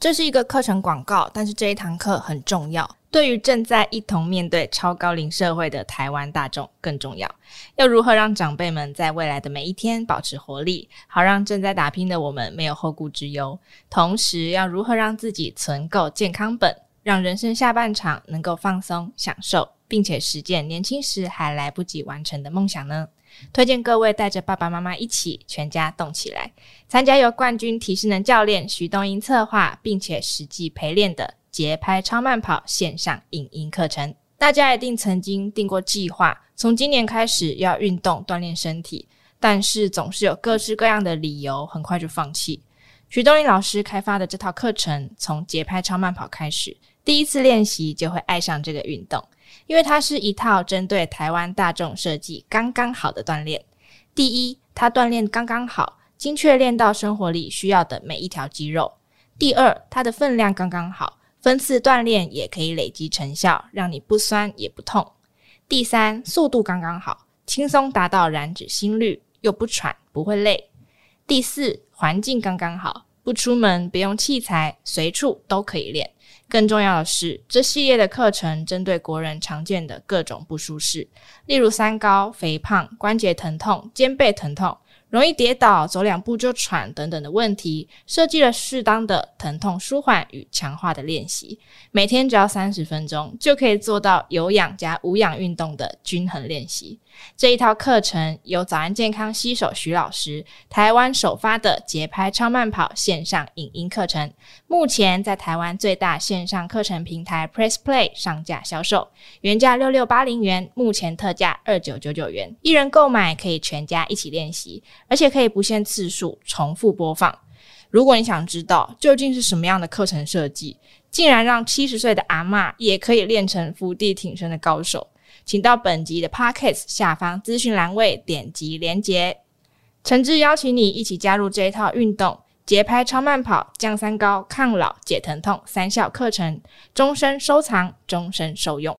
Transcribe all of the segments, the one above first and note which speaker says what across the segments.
Speaker 1: 这是一个课程广告，但是这一堂课很重要，对于正在一同面对超高龄社会的台湾大众更重要。要如何让长辈们在未来的每一天保持活力，好让正在打拼的我们没有后顾之忧？同时，要如何让自己存够健康本，让人生下半场能够放松享受，并且实践年轻时还来不及完成的梦想呢？推荐各位带着爸爸妈妈一起全家动起来，参加由冠军体适能教练徐东英策划并且实际陪练的节拍超慢跑线上影音课程。大家一定曾经定过计划，从今年开始要运动锻炼身体，但是总是有各式各样的理由，很快就放弃。徐东英老师开发的这套课程，从节拍超慢跑开始，第一次练习就会爱上这个运动。因为它是一套针对台湾大众设计刚刚好的锻炼。第一，它锻炼刚刚好，精确练到生活里需要的每一条肌肉；第二，它的分量刚刚好，分次锻炼也可以累积成效，让你不酸也不痛；第三，速度刚刚好，轻松达到燃脂心率，又不喘不会累；第四，环境刚刚好，不出门不用器材，随处都可以练。更重要的是，这系列的课程针对国人常见的各种不舒适，例如三高、肥胖、关节疼痛、肩背疼痛。容易跌倒、走两步就喘等等的问题，设计了适当的疼痛舒缓与强化的练习，每天只要三十分钟，就可以做到有氧加无氧运动的均衡练习。这一套课程由早安健康携手徐老师，台湾首发的节拍超慢跑线上影音课程，目前在台湾最大线上课程平台 Press Play 上架销售，原价六六八零元，目前特价二九九九元，一人购买可以全家一起练习。而且可以不限次数重复播放。如果你想知道究竟是什么样的课程设计，竟然让七十岁的阿嬷也可以练成伏地挺身的高手，请到本集的 Podcast 下方资讯栏位点击连结，诚挚邀请你一起加入这一套运动节拍超慢跑、降三高、抗老、解疼痛三效课程，终身收藏，终身受用。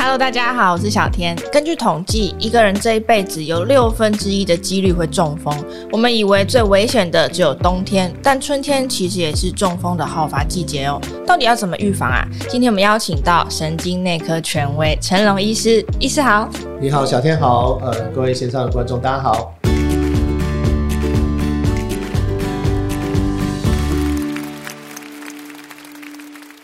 Speaker 1: Hello，大家好，我是小天。根据统计，一个人这一辈子有六分之一的几率会中风。我们以为最危险的只有冬天，但春天其实也是中风的好发季节哦。到底要怎么预防啊？今天我们邀请到神经内科权威陈龙医师，医师好。
Speaker 2: 你好，小天好。呃，各位线上的观众，大家好。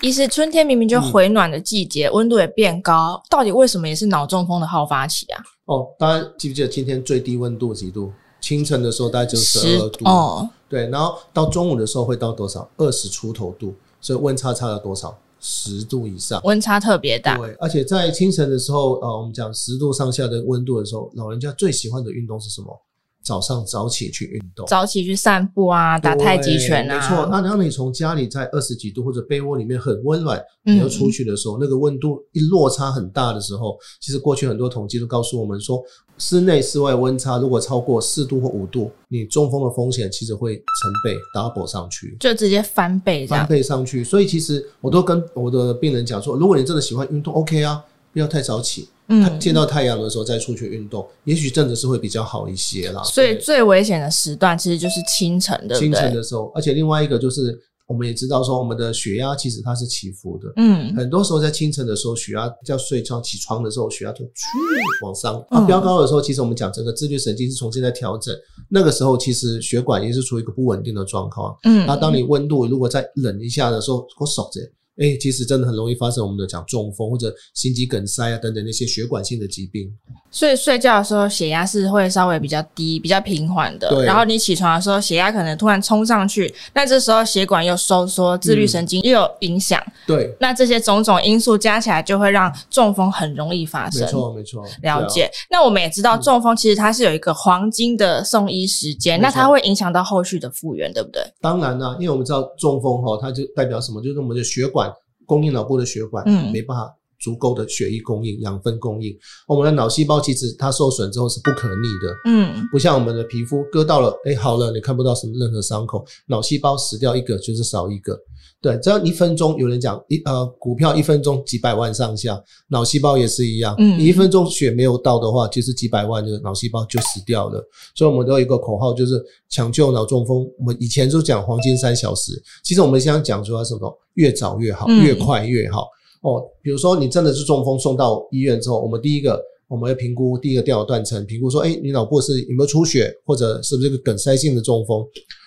Speaker 1: 其实春天明明就回暖的季节，温、嗯、度也变高，到底为什么也是脑中风的好发期啊？
Speaker 2: 哦，大家记不记得今天最低温度几度？清晨的时候大概就十二度
Speaker 1: 哦，
Speaker 2: 对，然后到中午的时候会到多少？二十出头度，所以温差差了多少？十度以上，
Speaker 1: 温差特别大。
Speaker 2: 对，而且在清晨的时候，呃，我们讲十度上下的温度的时候，老人家最喜欢的运动是什么？早上早起去运动，
Speaker 1: 早起去散步啊，打太极拳啊，
Speaker 2: 没错。那然后你从家里在二十几度或者被窝里面很温暖，你要出去的时候，嗯、那个温度一落差很大的时候，其实过去很多统计都告诉我们说，室内室外温差如果超过四度或五度，你中风的风险其实会成倍 double 上去，
Speaker 1: 就直接翻倍，
Speaker 2: 翻倍上去。所以其实我都跟我的病人讲说，如果你真的喜欢运动，OK 啊，不要太早起。嗯，见到太阳的时候再出去运动，也许真的是会比较好一些啦。
Speaker 1: 所以最危险的时段其实就是清晨的，
Speaker 2: 清晨的时候。而且另外一个就是，我们也知道说，我们的血压其实它是起伏的。
Speaker 1: 嗯，
Speaker 2: 很多时候在清晨的时候，血压要睡觉起床的时候，血压就往上。啊，飙高的时候，其实我们讲整个自律神经是重新在调整。那个时候，其实血管也是处于一个不稳定的状况。嗯，那当你温度如果再冷一下的时候，我守着。哎、其实真的很容易发生我们的讲中风或者心肌梗塞啊等等那些血管性的疾病。
Speaker 1: 所以睡觉的时候血压是会稍微比较低、比较平缓的。
Speaker 2: 对。
Speaker 1: 然后你起床的时候血压可能突然冲上去，那这时候血管又收缩，自律神经又有影响。
Speaker 2: 对、嗯。
Speaker 1: 那这些种种因素加起来，就会让中风很容易发生。
Speaker 2: 没错，没错。
Speaker 1: 了解。那我们也知道，中风其实它是有一个黄金的送医时间，那它会影响到后续的复原，对不对？
Speaker 2: 当然啦、啊，因为我们知道中风哈，它就代表什么？就是我们的血管。供应脑部的血管，嗯，没办法足够的血液供应、养分供应。我们的脑细胞其实它受损之后是不可逆的，嗯，不像我们的皮肤割到了，哎，好了，你看不到什么任何伤口。脑细胞死掉一个就是少一个。对，只要一分钟，有人讲一呃，股票一分钟几百万上下，脑细胞也是一样。嗯，你一分钟血没有到的话，其实几百万的脑细胞就死掉了。所以我们都有一个口号，就是抢救脑中风。我们以前就讲黄金三小时，其实我们现在讲说什么？越早越好，越快越好。嗯、哦，比如说你真的是中风送到医院之后，我们第一个。我们要评估第一个电脑断层，评估说，哎，你脑部是有没有出血，或者是不是一个梗塞性的中风？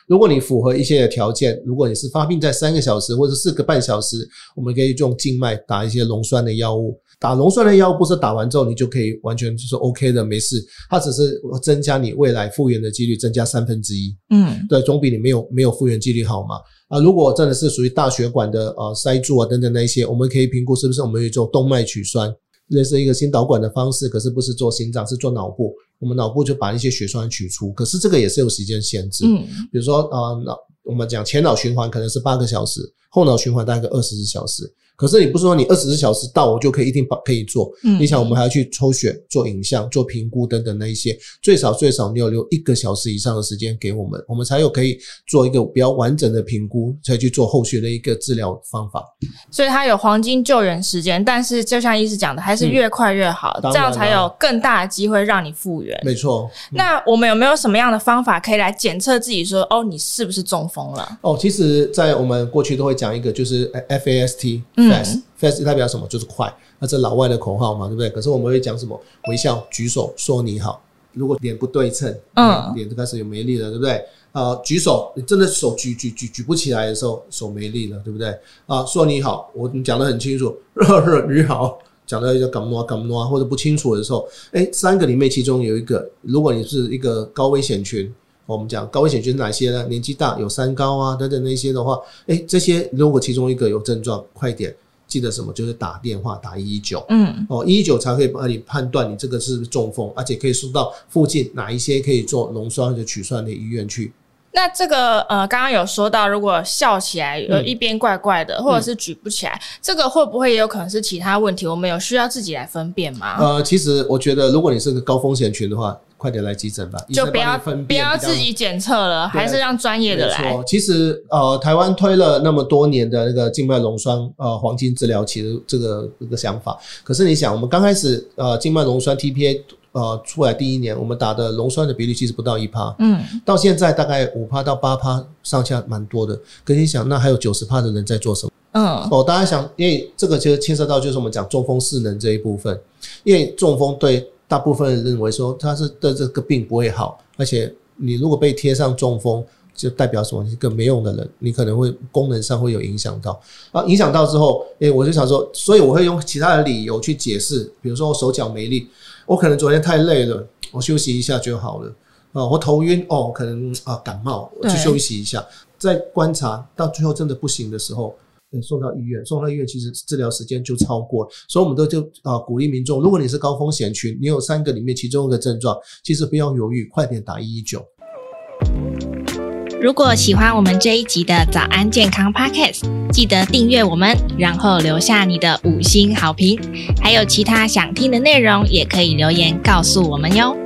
Speaker 2: 如果你符合一些条件，如果你是发病在三个小时或者四个半小时，我们可以用静脉打一些溶栓的药物。打溶栓的药物不是打完之后你就可以完全就是 OK 的，没事，它只是增加你未来复原的几率增加三分之一。嗯，对，总比你没有没有复原几率好嘛。啊，如果真的是属于大血管的呃塞住啊等等那一些，我们可以评估是不是我们有做动脉取栓。类似一个心导管的方式，可是不是做心脏，是做脑部。我们脑部就把一些血栓取出，可是这个也是有时间限制。嗯，比如说啊，脑、呃、我们讲前脑循环可能是八个小时，后脑循环大概二十四小时。可是你不是说你二十四小时到我就可以一定把可以做，嗯，你想我们还要去抽血、做影像、做评估等等那一些，最少最少你要留一个小时以上的时间给我们，我们才有可以做一个比较完整的评估，才去做后续的一个治疗方法。
Speaker 1: 所以它有黄金救援时间，但是就像医师讲的，还是越快越好，嗯，这样才有更大的机会让你复原。
Speaker 2: 没错。
Speaker 1: 那我们有没有什么样的方法可以来检测自己说，哦，你是不是中风了？
Speaker 2: 哦，其实，在我们过去都会讲一个，就是 FAST，嗯。Fast fast 代表什么？就是快。那这老外的口号嘛，对不对？可是我们会讲什么？微笑、举手、说你好。如果脸不对称，嗯，脸就开始有没力了，对不对？啊，举手，你真的手举举举举不起来的时候，手没力了，对不对？啊，说你好，我你讲的很清楚，你好，讲的要干嘛干嘛，或者不清楚的时候，诶，三个里面其中有一个，如果你是一个高危险群。我们讲高危险群是哪些呢？年纪大、有三高啊等等那些的话，诶，这些如果其中一个有症状，快点记得什么？就是打电话打一一九，嗯，哦，一一九才可以帮你判断你这个是不是中风，而且可以送到附近哪一些可以做溶栓或者取栓的医院去。
Speaker 1: 那这个呃，刚刚有说到，如果笑起来有一边怪怪的，嗯、或者是举不起来，嗯，这个会不会也有可能是其他问题？我们有需要自己来分辨吗？
Speaker 2: 呃，其实我觉得，如果你是个高风险群的话，快点来急诊吧，
Speaker 1: 就不要不要自己检测了，还是让专业的来。
Speaker 2: 其实呃，台湾推了那么多年的那个静脉溶栓呃黄金治疗其实这个这个想法，可是你想，我们刚开始呃静脉溶栓 TPA。呃，出来第一年，我们打的溶栓的比例其实不到一趴，嗯，到现在大概五趴到八趴上下，蛮多的。可你想，那还有九十趴的人在做什么？嗯，哦，大家想，因为这个其实牵涉到就是我们讲中风势能这一部分，因为中风对大部分人认为说他是的这个病不会好，而且你如果被贴上中风，就代表什么？一个没用的人，你可能会功能上会有影响到啊，影响到之后，诶，我就想说，所以我会用其他的理由去解释，比如说我手脚没力。我可能昨天太累了，我休息一下就好了。啊，我头晕哦，可能啊感冒，我去休息一下，再观察到最后真的不行的时候，送到医院。送到医院其实治疗时间就超过了，所以我们都就啊鼓励民众，如果你是高风险群，你有三个里面其中一个症状，其实不要犹豫，快点打一一九。
Speaker 1: 如果喜欢我们这一集的早安健康 Podcast，记得订阅我们，然后留下你的五星好评。还有其他想听的内容，也可以留言告诉我们哟。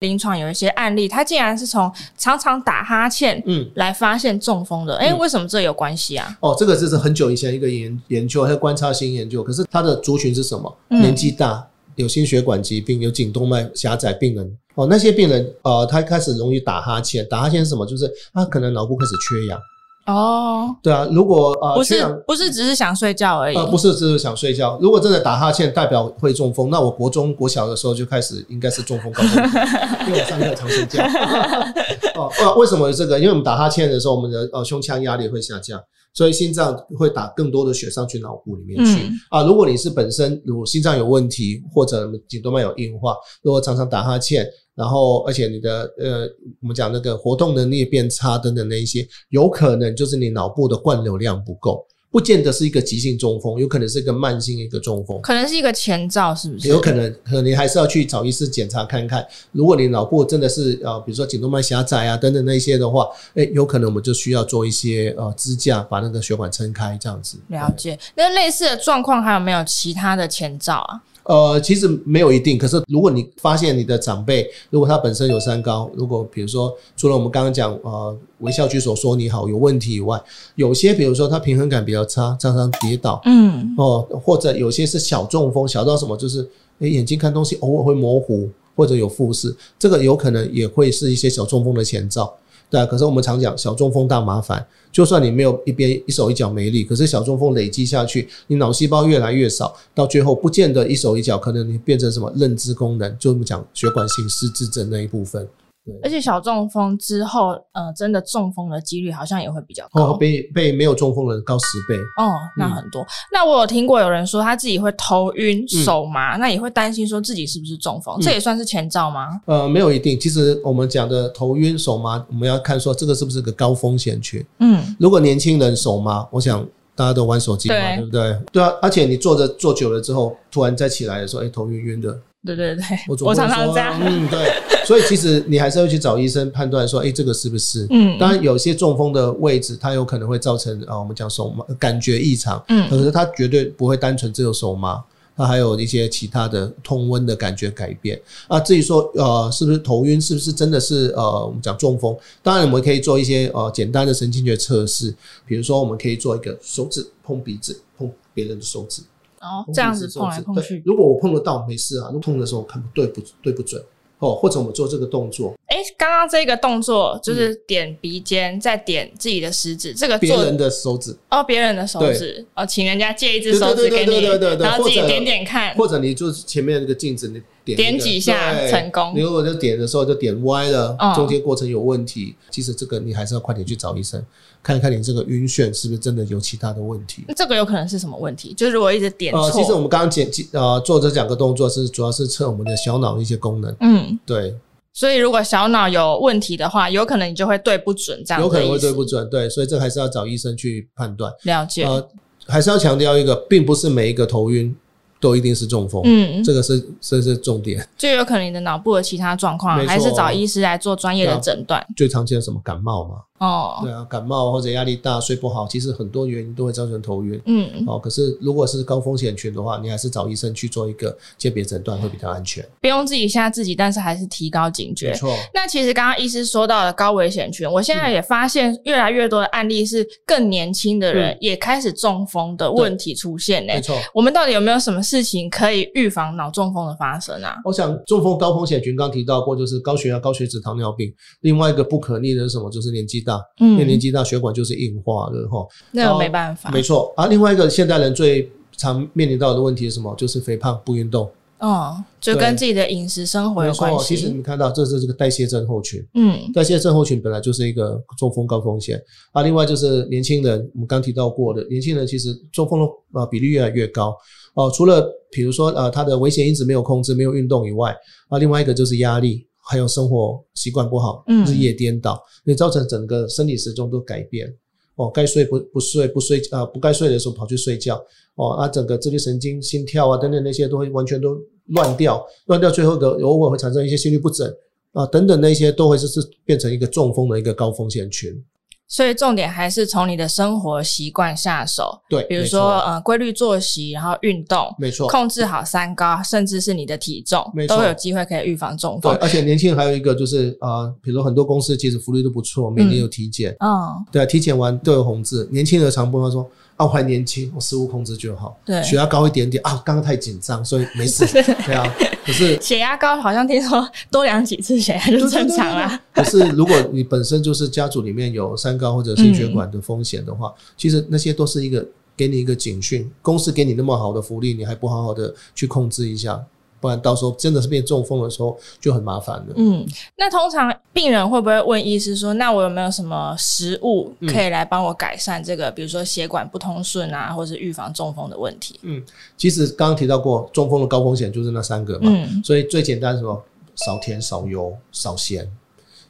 Speaker 1: 临床有一些案例，他竟然是从常常打哈欠，嗯，来发现中风的。哎、嗯，为什么这有关系啊？
Speaker 2: 哦，这个就是很久以前一个研研究，还有观察性研究。可是他的族群是什么？嗯、年纪大。有心血管疾病、有颈动脉狭窄病人哦，那些病人呃，他开始容易打哈欠。打哈欠是什么？就是他可能脑部开始缺氧。哦，对啊，如果呃
Speaker 1: 不是不是只是想睡觉而已，
Speaker 2: 呃，不是只是想睡觉。如果真的打哈欠代表会中风，那我国中国小的时候就开始应该是中风高峰，因为我上课常睡觉。哦，呃，为什么有这个？因为我们打哈欠的时候，我们的呃胸腔压力会下降。所以心脏会打更多的血上去脑部里面去、嗯、啊。如果你是本身如果心脏有问题，或者颈动脉有硬化，如果常常打哈欠，然后而且你的呃，我们讲那个活动能力变差等等那一些，有可能就是你脑部的灌流量不够。不见得是一个急性中风，有可能是一个慢性一个中风，
Speaker 1: 可能是一个前兆，是不是？
Speaker 2: 有可能，可能你还是要去找医师检查看看。如果你脑部真的是呃，比如说颈动脉狭窄啊等等那些的话，诶，有可能我们就需要做一些呃支架，把那个血管撑开这样子。
Speaker 1: 了解。那类似的状况还有没有其他的前兆啊？
Speaker 2: 呃，其实没有一定。可是如果你发现你的长辈，如果他本身有三高，如果比如说除了我们刚刚讲呃微笑举手说你好有问题以外，有些比如说他平衡感比较差，常常跌倒，嗯，哦，或者有些是小中风，小到什么就是诶眼睛看东西偶尔会模糊，或者有复视，这个有可能也会是一些小中风的前兆。对啊，可是我们常讲小中风大麻烦，就算你没有一边一手一脚没力，可是小中风累积下去，你脑细胞越来越少，到最后不见得一手一脚，可能你变成什么认知功能，就我们讲血管性失智症那一部分。
Speaker 1: 而且小中风之后，呃，真的中风的几率好像也会比较高，
Speaker 2: 哦、比比没有中风的人高十倍。
Speaker 1: 哦，那很多。嗯、那我有听过有人说他自己会头晕、手麻，嗯、那也会担心说自己是不是中风，嗯、这也算是前兆吗？
Speaker 2: 呃，没有一定。其实我们讲的头晕、手麻，我们要看说这个是不是个高风险群。嗯，如果年轻人手麻，我想大家都玩手机嘛，对，对不对？对啊，而且你坐着坐久了之后，突然再起来的时候，哎，头晕晕的。
Speaker 1: 对对对，
Speaker 2: 我，我常常这样。嗯，对，所以其实你还是要去找医生判断说，哎，这个是不是？嗯，当然有些中风的位置，它有可能会造成啊，我们讲手麻感觉异常。嗯，可是它绝对不会单纯只有手麻，它还有一些其他的痛温的感觉改变。啊，至于说呃，是不是头晕，是不是真的是呃，我们讲中风？当然我们可以做一些呃简单的神经学测试，比如说我们可以做一个手指碰鼻子，碰别人的手指。
Speaker 1: 哦，这样子碰来碰去，
Speaker 2: 如果我碰得到没事啊，如果碰的时候看不对不对不准哦，或者我们做这个动作，
Speaker 1: 哎，刚刚这个动作就是点鼻尖，嗯、再点自己的食指，这个做
Speaker 2: 别人的手指
Speaker 1: 哦，别人的手指哦，请人家借一只手指给你，然后自己点点看，
Speaker 2: 或者，或者你就是前面那个镜子你。
Speaker 1: 点几下成功。
Speaker 2: 你如果就点的时候就点歪了，中间过程有问题，其实这个你还是要快点去找医生，看一看你这个晕眩是不是真的有其他的问题。
Speaker 1: 这个有可能是什么问题？就是如果一直点错。
Speaker 2: 呃，其实我们刚刚讲呃做这两个动作是主要是测我们的小脑的一些功能。嗯，对。
Speaker 1: 所以如果小脑有问题的话，有可能你就会对不准这样。
Speaker 2: 有可能会对不准，对，所以这还是要找医生去判断。
Speaker 1: 了解。
Speaker 2: 呃，还是要强调一个，并不是每一个头晕。都一定是中风，嗯，这个是这是重点，
Speaker 1: 就有可能你的脑部的其他状况，还是找医师来做专业的诊断。
Speaker 2: 最常见的什么感冒嘛？哦，对啊，感冒或者压力大、睡不好，其实很多原因都会造成头晕。嗯，哦，可是如果是高风险群的话，你还是找医生去做一个鉴别诊断会比较安全。
Speaker 1: 不用自己吓自己，但是还是提高警觉。
Speaker 2: 没错。
Speaker 1: 那其实刚刚医师说到的高危险群，我现在也发现越来越多的案例是更年轻的人也开始中风的问题出现呢。没错。我们到底有没有什么事情可以预防脑中风的发生啊？
Speaker 2: 我想中风高风险群刚提到过，就是高血压、高血脂、糖尿病。另外一个不可逆的是什么？就是年纪大。嗯。因为年纪大，血管就是硬化了哈。
Speaker 1: 那个没办法。
Speaker 2: 没错啊，另外一个现代人最常面临到的问题是什么？就是肥胖不运动。
Speaker 1: 哦，就跟自己的饮食生活有关系。
Speaker 2: 其实你们看到，这是这个代谢症候群。嗯，代谢症候群本来就是一个中风高风险啊。另外就是年轻人，我们刚提到过的，年轻人其实中风的啊比例越来越高哦。除了比如说呃他的危险因子没有控制、没有运动以外啊，另外一个就是压力，还有生活习惯不好，日夜颠倒，你造成整个生理时钟都改变。哦，该睡不不睡，不睡啊，不该睡的时候跑去睡觉。哦，啊，整个自律神经、心跳啊等等那些都会完全都乱掉，乱掉，最后的偶尔会产生一些心律不整啊等等那些都会是是变成一个中风的一个高风险群。
Speaker 1: 所以重点还是从你的生活习惯下手，
Speaker 2: 对，
Speaker 1: 比如说呃规律作息，然后运动，
Speaker 2: 没错，
Speaker 1: 控制好三高，甚至是你的体重，没错，都有机会可以预防中风。
Speaker 2: 对，而且年轻人还有一个就是啊、呃，比如说很多公司其实福利都不错，每年有体检，嗯，对，体检完都有红字。年轻人常不他说。啊，我还年轻，我食物控制就好。对，血压高一点点啊，刚刚太紧张，所以没事。对啊，可是
Speaker 1: 血压高，好像听说多量几次血压就正常啦。
Speaker 2: 可是如果你本身就是家族里面有三高或者心血管的风险的话，嗯、其实那些都是一个给你一个警讯。公司给你那么好的福利，你还不好好的去控制一下。不然到时候真的是变中风的时候就很麻烦了。
Speaker 1: 嗯，那通常病人会不会问医师说，那我有没有什么食物可以来帮我改善这个，嗯、比如说血管不通顺啊，或是预防中风的问题？
Speaker 2: 嗯，其实刚刚提到过，中风的高风险就是那三个嘛。嗯，所以最简单是什么？少甜、少油、少咸。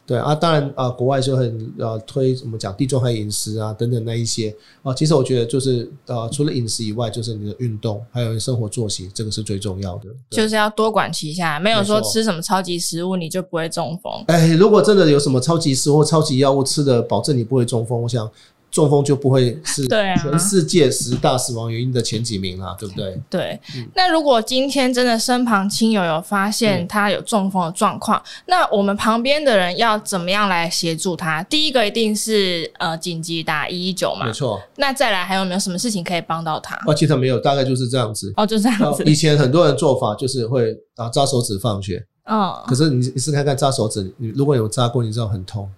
Speaker 2: 对啊，当然啊，国外就很呃推怎么讲地中海饮食啊等等那一些啊，其实我觉得就是呃除了饮食以外，就是你的运动还有生活作息，这个是最重要的。
Speaker 1: 就是要多管齐下，没有说吃什么超级食物你就不会中风。
Speaker 2: 哎，如果真的有什么超级食物、超级药物吃的保证你不会中风，我想中风就不会是全世界十大死亡原因的前几名啦，对不对？
Speaker 1: 对。那如果今天真的身旁亲友有发现他有中风的状况，那我们旁边的人要怎么样来协助他？第一个一定是呃紧急打一一九嘛，
Speaker 2: 没错。
Speaker 1: 那再来还有没有什么事情可以帮到他？
Speaker 2: 哦，其实没有，大概就是这样子。
Speaker 1: 哦，就这样子。
Speaker 2: 以前很多人做法就是会啊扎手指放血，
Speaker 1: 哦。
Speaker 2: 可是你你试看看扎手指，你如果有扎过，你知道很痛。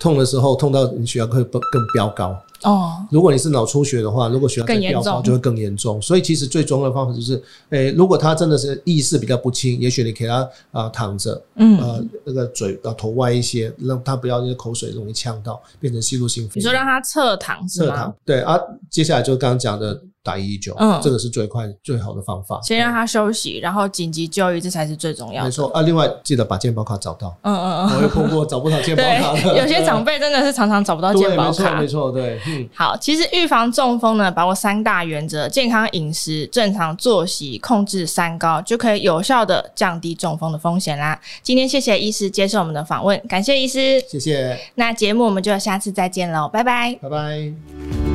Speaker 2: 痛的时候，痛到你血压会更更飙高。
Speaker 1: 哦。如
Speaker 2: 果你是脑出血的话，如果血压再飙高，就会更严重。所以其实最重要的方法就是，诶、欸，如果他真的是意识比较不清，也许你给他啊、呃、躺着，嗯，呃，那个嘴啊头歪一些，让他不要那个口水容易呛到，变成吸入性肺炎。
Speaker 1: 你说让他侧躺是吗？侧躺，
Speaker 2: 对啊。接下来就刚刚讲的。打一一九，嗯，这个是最快最好的方法。
Speaker 1: 先让他休息，然后紧急就医，这才是最重要的。
Speaker 2: 没错啊，另外记得把健保卡找到。
Speaker 1: 嗯嗯嗯，
Speaker 2: 我有碰过找不到健保卡的，
Speaker 1: 有些长辈真的是常常找不到健保卡。
Speaker 2: 没错没错，对。嗯，
Speaker 1: 好，其实预防中风呢，包括三大原则：健康饮食、正常作息、控制三高，就可以有效的降低中风的风险啦。今天谢谢医师接受我们的访问，感谢医师，
Speaker 2: 谢谢。
Speaker 1: 那节目我们就下次再见喽，拜拜，
Speaker 2: 拜拜。